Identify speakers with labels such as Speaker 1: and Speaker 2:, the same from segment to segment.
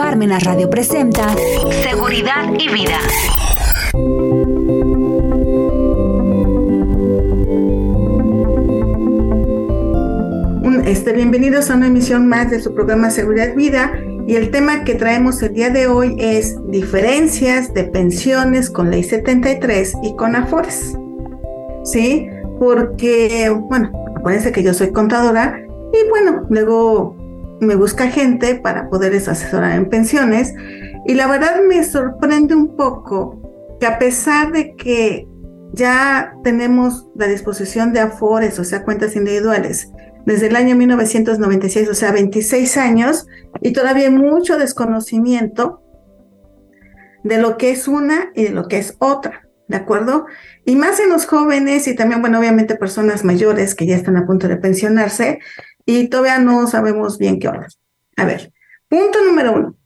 Speaker 1: Parmenas Radio presenta Seguridad y Vida.
Speaker 2: Este, bienvenidos a una emisión más de su programa Seguridad y Vida y el tema que traemos el día de hoy es diferencias de pensiones con Ley 73 y con Afores. ¿Sí? Porque, bueno, acuérdense que yo soy contadora y bueno, luego me busca gente para poderles asesorar en pensiones y la verdad me sorprende un poco que a pesar de que ya tenemos la disposición de afores, o sea, cuentas individuales, desde el año 1996, o sea, 26 años, y todavía hay mucho desconocimiento de lo que es una y de lo que es otra, ¿de acuerdo? Y más en los jóvenes y también, bueno, obviamente personas mayores que ya están a punto de pensionarse, y todavía no sabemos bien qué hora. A ver, punto número uno.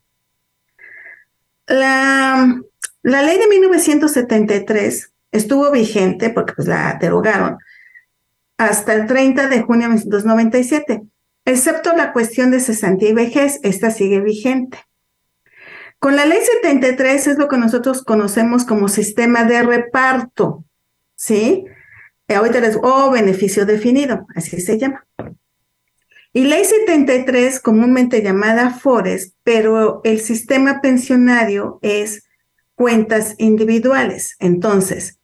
Speaker 2: La, la ley de 1973 estuvo vigente porque pues la derogaron hasta el 30 de junio de 1997, excepto la cuestión de cesantía y vejez, esta sigue vigente. Con la ley 73 es lo que nosotros conocemos como sistema de reparto, ¿sí? Ahorita les, o beneficio definido, así se llama. Y ley 73, comúnmente llamada FORES, pero el sistema pensionario es cuentas individuales. Entonces,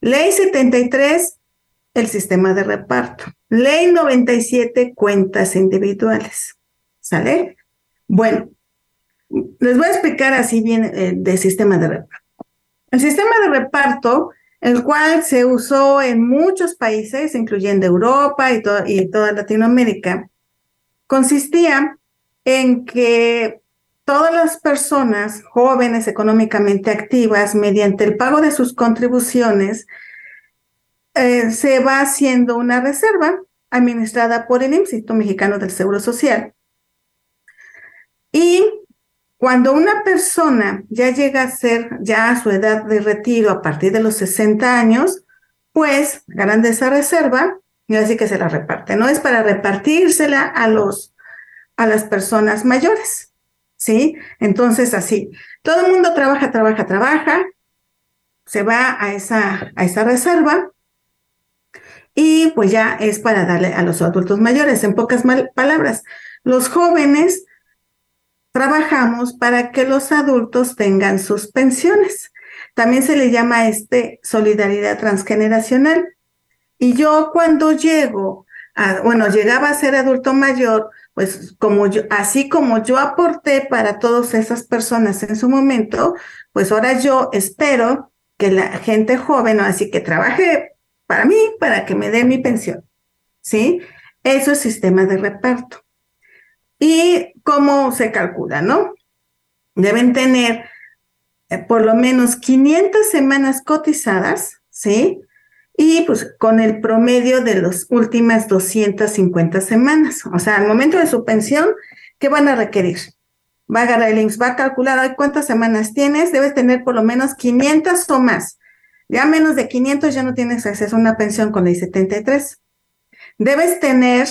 Speaker 2: ley 73, el sistema de reparto. Ley 97, cuentas individuales. ¿Sale? Bueno, les voy a explicar así bien eh, sistema de reparto. El sistema de reparto, el cual se usó en muchos países, incluyendo Europa y, y toda Latinoamérica, consistía en que todas las personas jóvenes económicamente activas, mediante el pago de sus contribuciones, eh, se va haciendo una reserva administrada por el Instituto Mexicano del Seguro Social. Y cuando una persona ya llega a ser ya a su edad de retiro a partir de los 60 años, pues ganan de esa reserva y así que se la reparte. No es para repartírsela a los a las personas mayores, ¿sí? Entonces así, todo el mundo trabaja, trabaja, trabaja, se va a esa a esa reserva y pues ya es para darle a los adultos mayores. En pocas palabras, los jóvenes trabajamos para que los adultos tengan sus pensiones. También se le llama este solidaridad transgeneracional. Y yo cuando llego, a, bueno, llegaba a ser adulto mayor, pues como así como yo aporté para todas esas personas en su momento, pues ahora yo espero que la gente joven, así que trabaje para mí, para que me dé mi pensión. ¿Sí? Eso es sistema de reparto. ¿Y cómo se calcula, no? Deben tener eh, por lo menos 500 semanas cotizadas, ¿sí? Y pues con el promedio de las últimas 250 semanas. O sea, al momento de su pensión, ¿qué van a requerir? Va a agarrar el IMSS, va a calcular cuántas semanas tienes, debes tener por lo menos 500 o más. Ya menos de 500 ya no tienes acceso a una pensión con ley 73. Debes tener,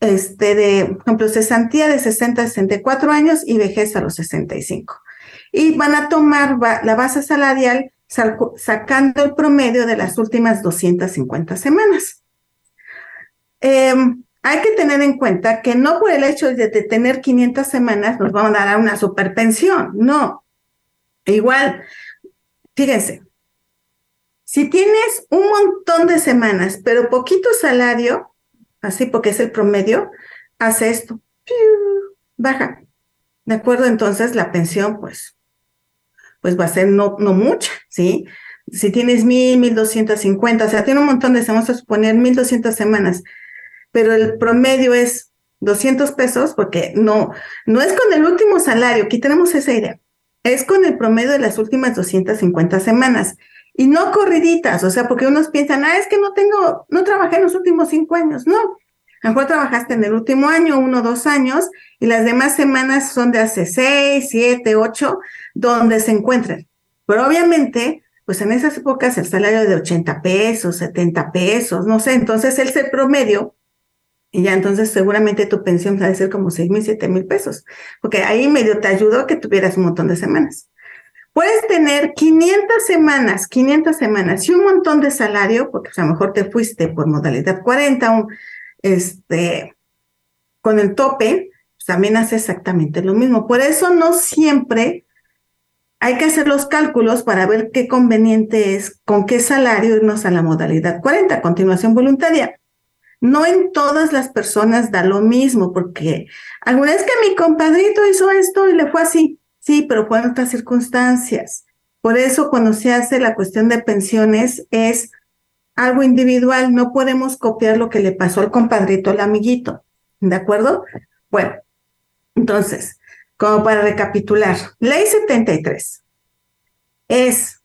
Speaker 2: este, de, por ejemplo, cesantía de 60 a 64 años y vejez a los 65. Y van a tomar la base salarial sacando el promedio de las últimas 250 semanas. Em, hay que tener en cuenta que no por el hecho de tener 500 semanas nos vamos a dar una superpensión, no. Igual, fíjense, si tienes un montón de semanas, pero poquito salario, así porque es el promedio, hace esto, baja. ¿De acuerdo? Entonces la pensión, pues, pues va a ser no, no mucha, ¿sí? Si tienes mil, mil doscientos cincuenta, o sea, tiene un montón de semanas, vamos a suponer mil doscientas semanas, pero el promedio es 200 pesos, porque no, no es con el último salario, aquí tenemos esa idea, es con el promedio de las últimas 250 semanas. Y no corriditas, o sea, porque unos piensan, ah, es que no tengo, no trabajé en los últimos cinco años. No, a lo mejor trabajaste en el último año, uno dos años, y las demás semanas son de hace seis, siete, ocho, donde se encuentran. Pero obviamente, pues en esas épocas el salario de 80 pesos, 70 pesos, no sé, entonces el promedio Y ya entonces seguramente tu pensión va a ser como seis mil, siete mil pesos, porque ahí medio te ayudó que tuvieras un montón de semanas. Puedes tener 500 semanas, 500 semanas y un montón de salario, porque pues, a lo mejor te fuiste por modalidad 40, este, con el tope, pues, también hace exactamente lo mismo. Por eso no siempre hay que hacer los cálculos para ver qué conveniente es, con qué salario irnos a la modalidad 40, continuación voluntaria. No en todas las personas da lo mismo, porque alguna vez que mi compadrito hizo esto y le fue así, sí, pero fue en otras circunstancias. Por eso cuando se hace la cuestión de pensiones es algo individual, no podemos copiar lo que le pasó al compadrito, al amiguito, ¿de acuerdo? Bueno, entonces, como para recapitular, ley 73 es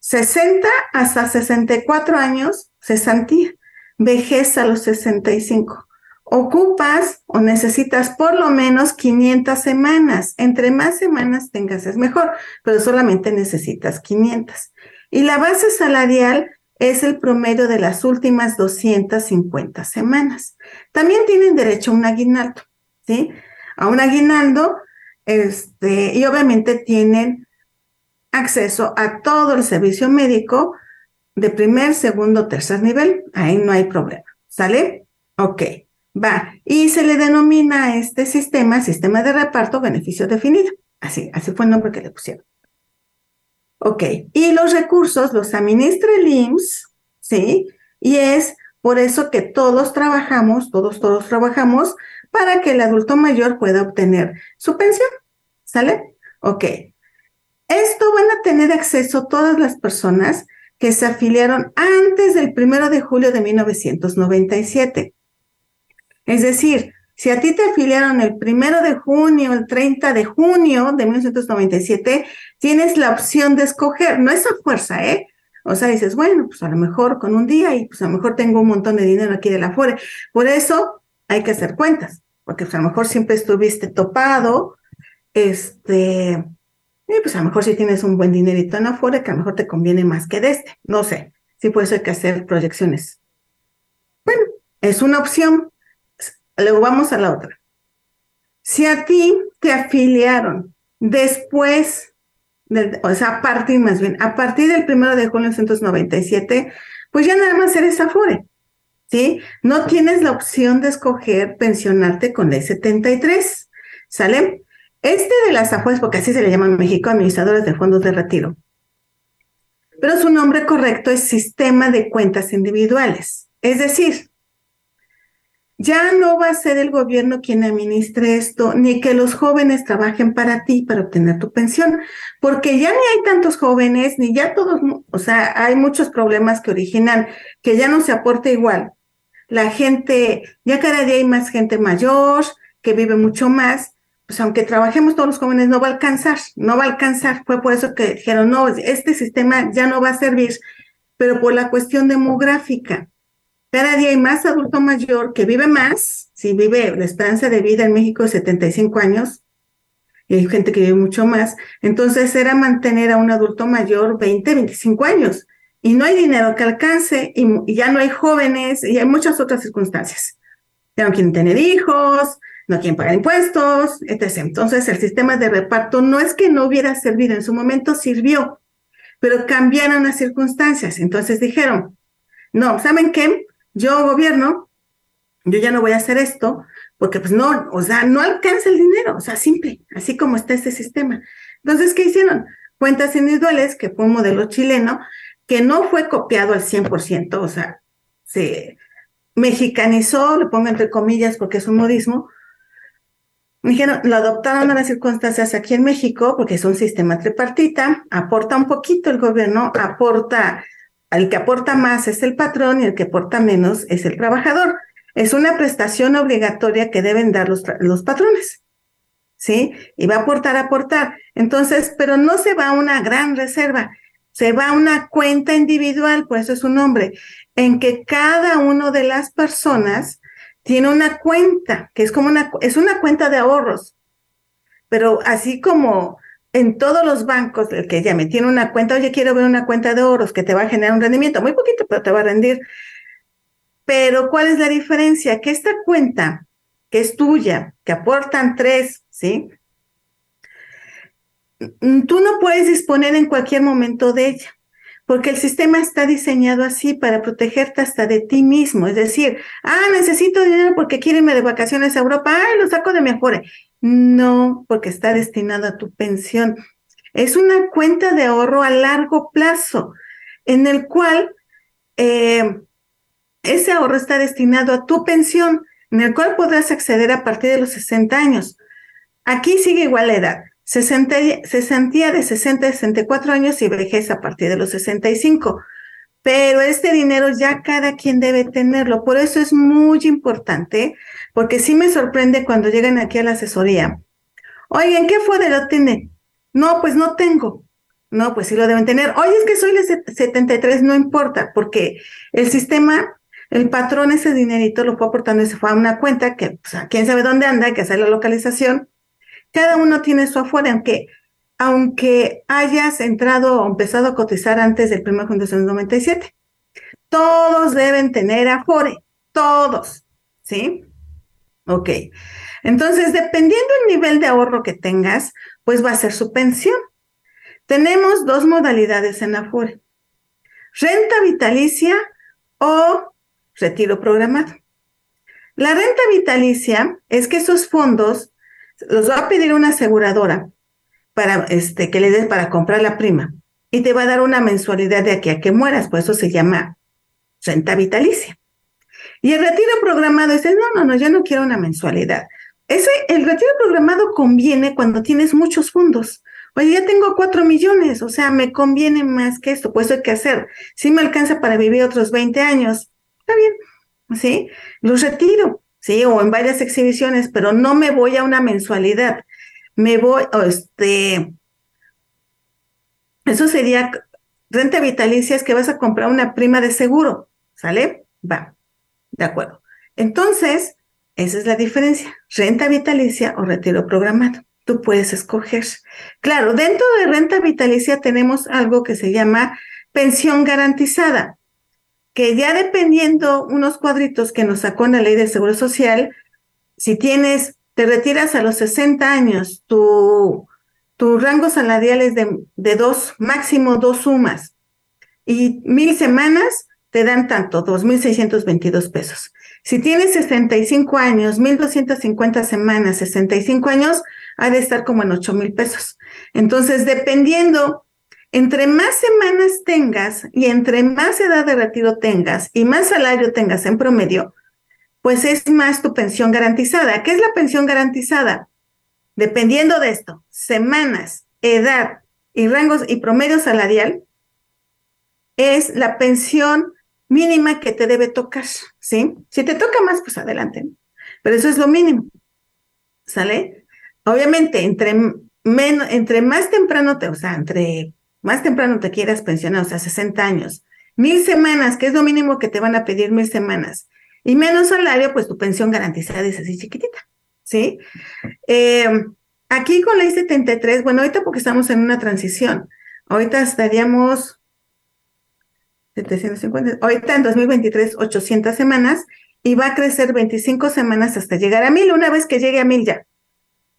Speaker 2: 60 hasta 64 años, cesantía vejez a los 65. Ocupas o necesitas por lo menos 500 semanas. Entre más semanas tengas es mejor, pero solamente necesitas 500. Y la base salarial es el promedio de las últimas 250 semanas. También tienen derecho a un aguinaldo, ¿sí? A un aguinaldo, este, y obviamente tienen acceso a todo el servicio médico de primer, segundo, tercer nivel, ahí no hay problema. ¿Sale? Ok, va. Y se le denomina a este sistema, sistema de reparto, beneficio definido. Así, así fue el nombre que le pusieron. Ok, y los recursos los administra el IMSS, ¿sí? Y es por eso que todos trabajamos, todos, todos trabajamos para que el adulto mayor pueda obtener su pensión. ¿Sale? Ok. Esto van a tener acceso todas las personas que se afiliaron antes del primero de julio de 1997. Es decir, si a ti te afiliaron el primero de junio, el 30 de junio de 1997, tienes la opción de escoger, no es a fuerza, ¿eh? O sea, dices, bueno, pues a lo mejor con un día y pues a lo mejor tengo un montón de dinero aquí de la fuera. Por eso hay que hacer cuentas, porque pues a lo mejor siempre estuviste topado, este, y pues a lo mejor si tienes un buen dinerito en afuera, que a lo mejor te conviene más que de este. No sé. Sí, puede ser que hacer proyecciones. Bueno, es una opción. Luego vamos a la otra. Si a ti te afiliaron después, o sea, a partir más bien, a partir del primero de junio de 1997, pues ya nada más eres Afore, ¿sí? No tienes la opción de escoger pensionarte con la 73, ¿sale? Este de las AFOES, porque así se le llama en México, administradores de fondos de retiro. Pero su nombre correcto es sistema de cuentas individuales. Es decir, ya no va a ser el gobierno quien administre esto, ni que los jóvenes trabajen para ti para obtener tu pensión, porque ya ni hay tantos jóvenes, ni ya todos, o sea, hay muchos problemas que originan que ya no se aporta igual. La gente, ya cada día hay más gente mayor que vive mucho más pues aunque trabajemos todos los jóvenes, no va a alcanzar, no va a alcanzar. Fue por eso que dijeron, no, este sistema ya no va a servir, pero por la cuestión demográfica. Cada día hay más adulto mayor que vive más, si vive la esperanza de vida en México es 75 años, y hay gente que vive mucho más, entonces era mantener a un adulto mayor 20, 25 años, y no hay dinero que alcance, y, y ya no hay jóvenes, y hay muchas otras circunstancias. Ya no quieren tener hijos, no quieren pagar impuestos, etc. Entonces, el sistema de reparto no es que no hubiera servido, en su momento sirvió, pero cambiaron las circunstancias. Entonces dijeron, no, ¿saben qué? Yo gobierno, yo ya no voy a hacer esto, porque pues no, o sea, no alcanza el dinero, o sea, simple, así como está este sistema. Entonces, ¿qué hicieron? Cuentas individuales, que fue un modelo chileno, que no fue copiado al 100%, o sea, se mexicanizó, lo pongo entre comillas porque es un modismo, dijeron, lo adoptaron a las circunstancias aquí en México porque es un sistema tripartita, aporta un poquito el gobierno, aporta, el que aporta más es el patrón y el que aporta menos es el trabajador. Es una prestación obligatoria que deben dar los, los patrones. ¿Sí? Y va a aportar, aportar. Entonces, pero no se va a una gran reserva, se va a una cuenta individual, por eso es un nombre, en que cada uno de las personas tiene una cuenta, que es como una, es una cuenta de ahorros, pero así como en todos los bancos, el que ya me tiene una cuenta, oye, quiero ver una cuenta de ahorros que te va a generar un rendimiento, muy poquito, pero te va a rendir. Pero ¿cuál es la diferencia? Que esta cuenta que es tuya, que aportan tres, ¿sí? Mm, tú no puedes disponer en cualquier momento de ella, porque el sistema está diseñado así para protegerte hasta de ti mismo. Es decir, ah, necesito dinero porque quiero irme de vacaciones a Europa, ay, lo saco de mi. No, porque está destinado a tu pensión. Es una cuenta de ahorro a largo plazo, en el cual eh, ese ahorro está destinado a tu pensión, en el cual podrás acceder a partir de los 60 años. Aquí sigue igual la edad. Cesantía de 60 a 64 años y vejez a partir de los 65. Pero este dinero ya cada quien debe tenerlo. Por eso es muy importante, porque sí me sorprende cuando llegan aquí a la asesoría. Oigan, ¿qué fue de lo tiene? No, pues no tengo. No, pues sí lo deben tener. Oye, es que soy de 73, no importa, porque el sistema, el patrón ese dinerito lo fue aportando y se fue a una cuenta que, pues, quién sabe dónde anda, hay que hacer la localización cada uno tiene su afore, aunque, aunque hayas entrado o empezado a cotizar antes del 1 de junio de 1997. Todos deben tener afore, todos, ¿sí? Ok. Entonces, dependiendo del nivel de ahorro que tengas, pues va a ser su pensión. Tenemos dos modalidades en Afore. Renta vitalicia o retiro programado. La renta vitalicia es que esos fondos los va a pedir una aseguradora para este, que le des para comprar la prima y te va a dar una mensualidad de aquí a que mueras, por eso se llama renta vitalicia. Y el retiro programado dices, no, no, no, yo no quiero una mensualidad. Ese, el retiro programado conviene cuando tienes muchos fondos. Oye, ya tengo cuatro millones, o sea, me conviene más que esto, pues hay que hacer. Si me alcanza para vivir otros 20 años, está bien, ¿sí? Los retiro. ¿sí? O en varias exhibiciones, pero no me voy a una mensualidad. Me voy, este, eso sería renta vitalicia, es que vas a comprar una prima de seguro, ¿sale? Va, de acuerdo. Entonces, esa es la diferencia, renta vitalicia o retiro programado. Tú puedes escoger. Claro, dentro de renta vitalicia tenemos algo que se llama pensión garantizada que ya dependiendo unos cuadritos que nos sacó en la ley de seguro social, si tienes, te retiras a los 60 años, tu, tu rango salarial es de, de dos, máximo dos sumas, y mil semanas te dan tanto, 2.622 pesos. Si tienes 65 años, 1.250 semanas, 65 años, ha de estar como en 8 mil pesos. Entonces, dependiendo entre más semanas tengas y entre más edad de retiro tengas y más salario tengas en promedio, pues es más tu pensión garantizada. ¿Qué es la pensión garantizada? Dependiendo de esto, semanas, edad y rangos y promedio salarial, es la pensión mínima que te debe tocar, ¿sí? Si te toca más, pues adelante. Pero eso es lo mínimo, ¿sale? Obviamente, entre, menos, entre más temprano te, o sea, entre más temprano te quieras pensionar, o sea, 60 años, mil semanas, que es lo mínimo que te van a pedir mil semanas, y menos salario, pues tu pensión garantizada es así chiquitita, ¿sí? Eh, aquí con la I-73, bueno, ahorita porque estamos en una transición, ahorita estaríamos 750, ahorita en 2023 800 semanas y va a crecer 25 semanas hasta llegar a mil, una vez que llegue a mil ya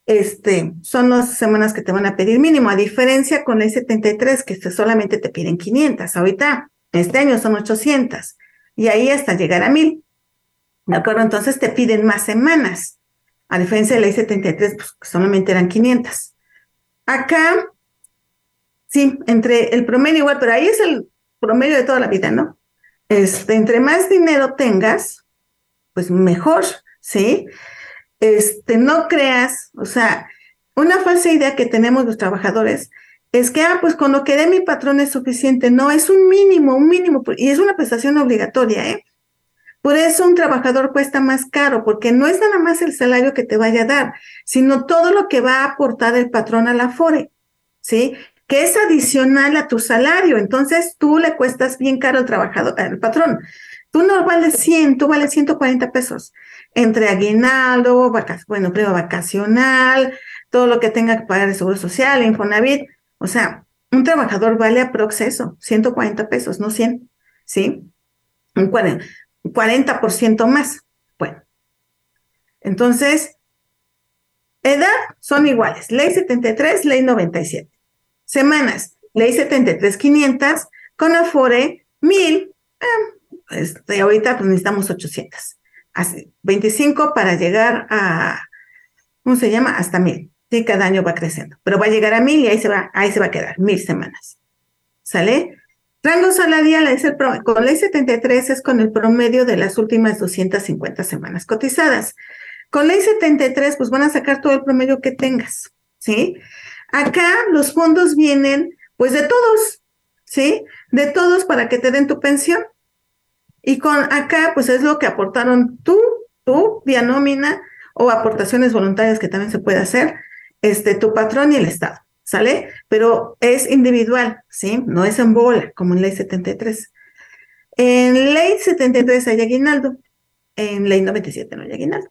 Speaker 2: este, son las semanas que te van a pedir mínimo, a diferencia con el 73, que solamente te piden 500. Ahorita, este año son 800, y ahí hasta llegar a 1000. ¿De acuerdo? Entonces te piden más semanas. A diferencia de la I-73, pues solamente eran 500. Acá, sí, entre el promedio igual, pero ahí es el promedio de toda la vida, ¿no? Este, entre más dinero tengas, pues mejor, ¿sí? este, no creas, o sea, una falsa idea que tenemos los trabajadores es que, ah, pues con lo que dé mi patrón es suficiente. No, es un mínimo, un mínimo, y es una prestación obligatoria, ¿eh? Por eso un trabajador cuesta más caro, porque no es nada más el salario que te vaya a dar, sino todo lo que va a aportar el patrón a la FORE, ¿sí? Que es adicional a tu salario. Entonces tú le cuestas bien caro al trabajador, al patrón. Tú no vales 100, tú vales 140 pesos entre aguinaldo, bueno, prima vacacional, todo lo que tenga que pagar el Seguro Social, Infonavit. O sea, un trabajador vale a proceso 140 pesos, no 100, ¿sí? Un 40% más. Bueno, entonces, edad son iguales. Ley 73, ley 97. Semanas, ley 73, 500, con Afore 1000. Eh, este, ahorita pues necesitamos 800. Así, 25 para llegar a, ¿cómo se llama? Hasta 1000. Sí, cada año va creciendo, pero va a llegar a 1000 y ahí se va, ahí se va a quedar, 1000 semanas. ¿Sale? Rango salarial es el con ley 73 es con el promedio de las últimas 250 semanas cotizadas. Con ley 73, pues van a sacar todo el promedio que tengas, ¿sí? Acá los fondos vienen, pues de todos, ¿sí? De todos para que te den tu pensión. Y con acá, pues es lo que aportaron tú, tú, vía nómina o aportaciones voluntarias que también se puede hacer, este, tu patrón y el Estado, ¿sale? Pero es individual, ¿sí? No es en bola, como en ley 73. En ley 73 hay aguinaldo, en ley 97 no hay aguinaldo.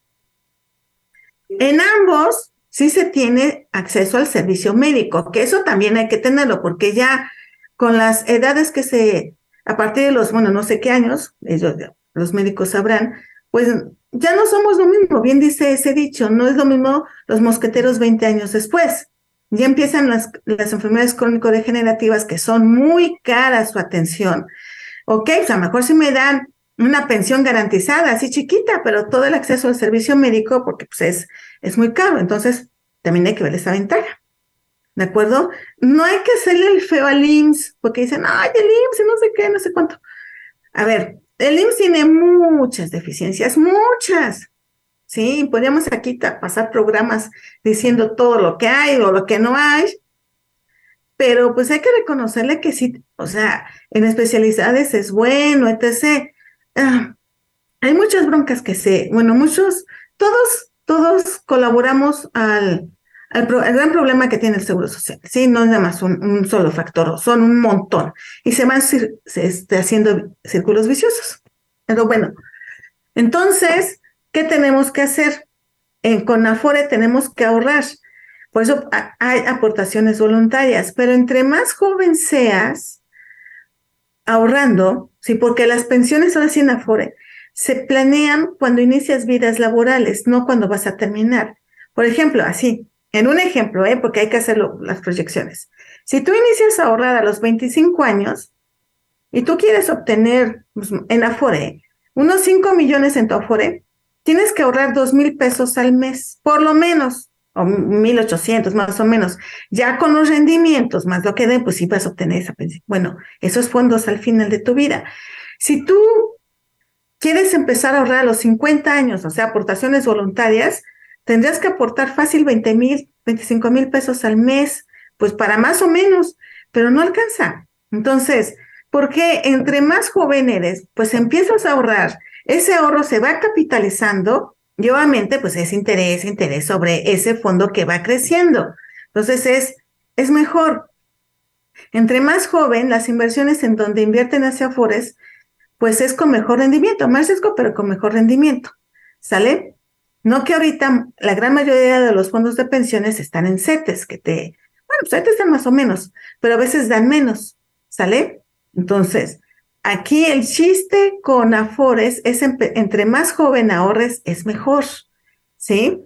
Speaker 2: En ambos sí se tiene acceso al servicio médico, que eso también hay que tenerlo, porque ya con las edades que se, a partir de los, bueno, no sé qué años, ellos, los médicos sabrán, pues ya no somos lo mismo, bien dice ese dicho, no es lo mismo los mosqueteros 20 años después. Ya empiezan las, las enfermedades crónico-degenerativas que son muy caras su atención. Ok, o sea, mejor si me dan una pensión garantizada, así chiquita, pero todo el acceso al servicio médico, porque pues es, es muy caro. Entonces, también hay que ver esa ventaja. ¿De acuerdo? No hay que hacerle el feo al IMSS, porque dicen, ay, el IMSS, no sé qué, no sé cuánto. A ver, el IMSS tiene muchas deficiencias, muchas. Sí, podríamos aquí pasar programas diciendo todo lo que hay o lo que no hay, pero pues hay que reconocerle que sí, o sea, en especialidades es bueno, etc. Ah, hay muchas broncas que sé, bueno, muchos, todos, todos colaboramos al, al gran problema que tiene el Seguro Social, ¿sí? No es nada más un, solo factor, son un montón y se van se, este, haciendo círculos viciosos. Pero bueno, entonces, ¿qué tenemos que hacer? En Conafore tenemos que ahorrar. Por eso hay aportaciones voluntarias, pero entre más joven seas, ahorrando, sí, porque las pensiones ahora sí en Afore se planean cuando inicias vidas laborales, no cuando vas a terminar. Por ejemplo, así, en un ejemplo, ¿eh? porque hay que hacer las proyecciones. Si tú inicias a ahorrar a los 25 años y tú quieres obtener pues, en Afore unos 5 millones en tu Afore, tienes que ahorrar 2 mil pesos al mes, por lo menos o 1800 más o menos, ya con los rendimientos más lo que den, pues sí vas a obtener esa pensión. Bueno, esos fondos al final de tu vida. Si tú quieres empezar a ahorrar a los 50 años, o sea, aportaciones voluntarias, tendrías que aportar fácil 20 mil, 25 mil pesos al mes, pues para más o menos, pero no alcanza. Entonces, porque entre más joven eres, pues empiezas a ahorrar, ese ahorro se va capitalizando y obviamente, pues es interés, interés sobre ese fondo que va creciendo. Entonces es, es mejor. Entre más joven, las inversiones en donde invierten hacia Afores, pues es con mejor rendimiento, más riesgo, pero con mejor rendimiento. ¿Sale? No que ahorita la gran mayoría de los fondos de pensiones están en CETES, que te, bueno, pues ahorita están más o menos, pero a veces dan menos. ¿Sale? Entonces, Aquí el chiste con Afores es entre más joven ahorres, es mejor, ¿sí?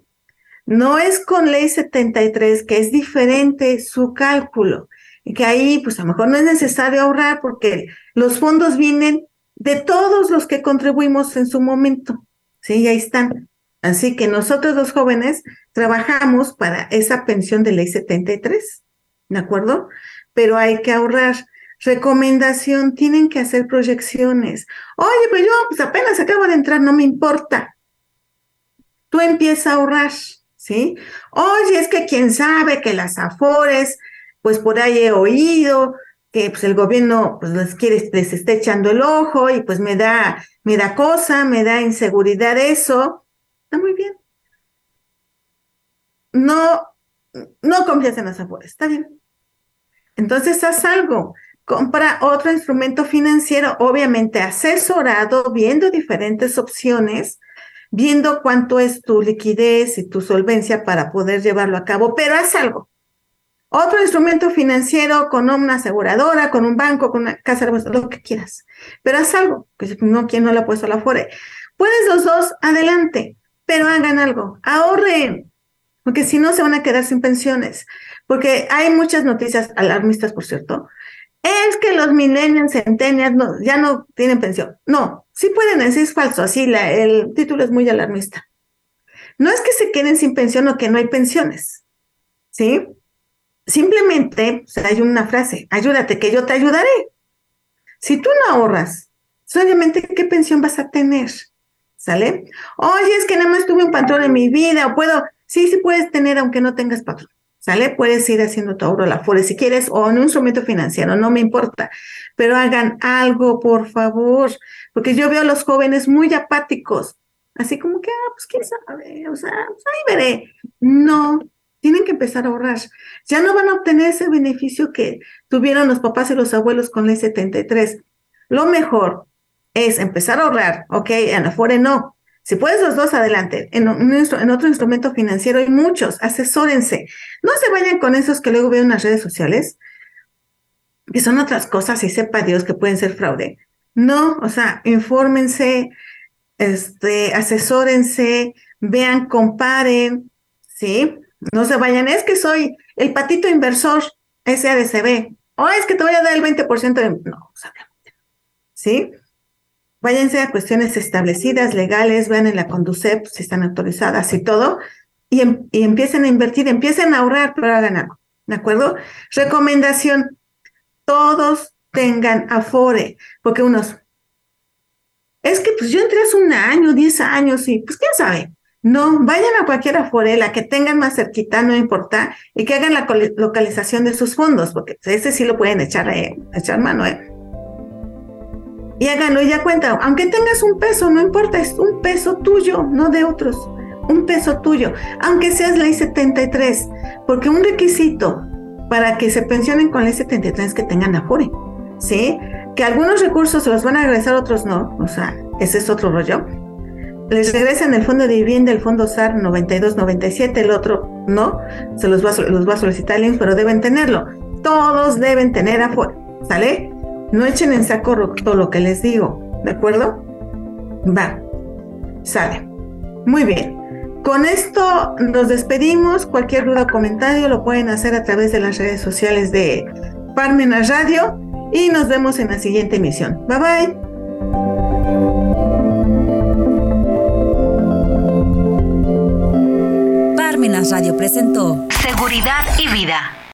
Speaker 2: No es con ley 73, que es diferente su cálculo, y que ahí pues a lo mejor no es necesario ahorrar porque los fondos vienen de todos los que contribuimos en su momento, ¿sí? Y ahí están. Así que nosotros los jóvenes trabajamos para esa pensión de ley 73, ¿de acuerdo? Pero hay que ahorrar. Recomendación, tienen que hacer proyecciones. Oye, pues yo pues apenas acabo de entrar, no me importa. Tú empieza a ahorrar, ¿sí? Oye, es que quién sabe que las afores, pues por ahí he oído que pues el gobierno pues les quiere, les está echando el ojo y pues me da, me da cosa, me da inseguridad eso. Está muy bien. No, no confías en las afores, está bien. Entonces haz algo compra otro instrumento financiero, obviamente asesorado, viendo diferentes opciones, viendo cuánto es tu liquidez y tu solvencia para poder llevarlo a cabo, pero haz algo. otro instrumento financiero con una aseguradora, con un banco, con una casa de lo que quieras. Pero haz algo, que no, ¿quién no le ha puesto la FORE? Puedes los dos, adelante, pero hagan algo, ahorren, porque si no se van a quedar sin pensiones. Porque hay muchas noticias alarmistas, por cierto. Es que los millennials, centennials no, ya no tienen pensión. No, sí pueden decir es falso, así el título es muy alarmista. No es que se queden sin pensión o que no hay pensiones, ¿sí? Simplemente o sea, hay una frase, ayúdate que yo te ayudaré. Si tú no ahorras, solamente qué pensión vas a tener, ¿sale? Oye, es que nada más tuve un patrón en mi vida, o puedo, sí, sí puedes tener aunque no tengas patrón, ¿sale? Puedes ir haciendo tu ahorro la FORE si quieres, o en un instrumento financiero, no me importa, pero hagan algo, por favor, porque yo veo a los jóvenes muy apáticos, así como que, ah, pues quién sabe, o sea, pues ahí veré. No, tienen que empezar a ahorrar. Ya no van a obtener ese beneficio que tuvieron los papás y los abuelos con la 73. Lo mejor es empezar a ahorrar, ¿ok? En Afore no. Si puedes los dos, adelante. En, otro instrumento financiero hay muchos, asesórense. No se vayan con esos que luego veo en las redes sociales, que son otras cosas y sepa Dios que pueden ser fraude. No, o sea, infórmense, este, asesórense, vean, comparen, ¿sí? No se vayan, es que soy el patito inversor SADCB, o es que te voy a dar el 20% de... No, ¿sí? Váyanse a cuestiones establecidas, legales, vean en la Conducep si están autorizadas y todo, y, em, y empiecen a invertir, empiecen a ahorrar, pero hagan algo, ¿de acuerdo? Recomendación, todos tengan Afore, porque unos, es que pues yo entré hace un año, 10 años, y pues quién sabe, no, vayan a cualquier aforela que tengan más cerquita, no importa, y que hagan la localización de sus fondos, porque ese sí lo pueden echar, eh, echar mano. Eh. Y háganlo y ya cuenta, aunque tengas un peso, no importa, es un peso tuyo, no de otros, un peso tuyo, aunque seas ley 73, porque un requisito para que se pensionen con ley 73 es que tengan afore, ¿sí? Que algunos recursos se los van a regresar, otros no, o sea, ese es otro rollo les regresan el fondo de vivienda, el fondo SAR 9297, el otro no, se los va, los va a solicitar el pero deben tenerlo. Todos deben tener afuera, ¿sale? No echen en saco todo lo que les digo, ¿de acuerdo? Va, sale. Muy bien. Con esto nos despedimos. Cualquier duda o comentario lo pueden hacer a través de las redes sociales de Parmenas Radio y nos vemos en la siguiente emisión. Bye bye.
Speaker 1: Radio presentó Seguridad y Vida.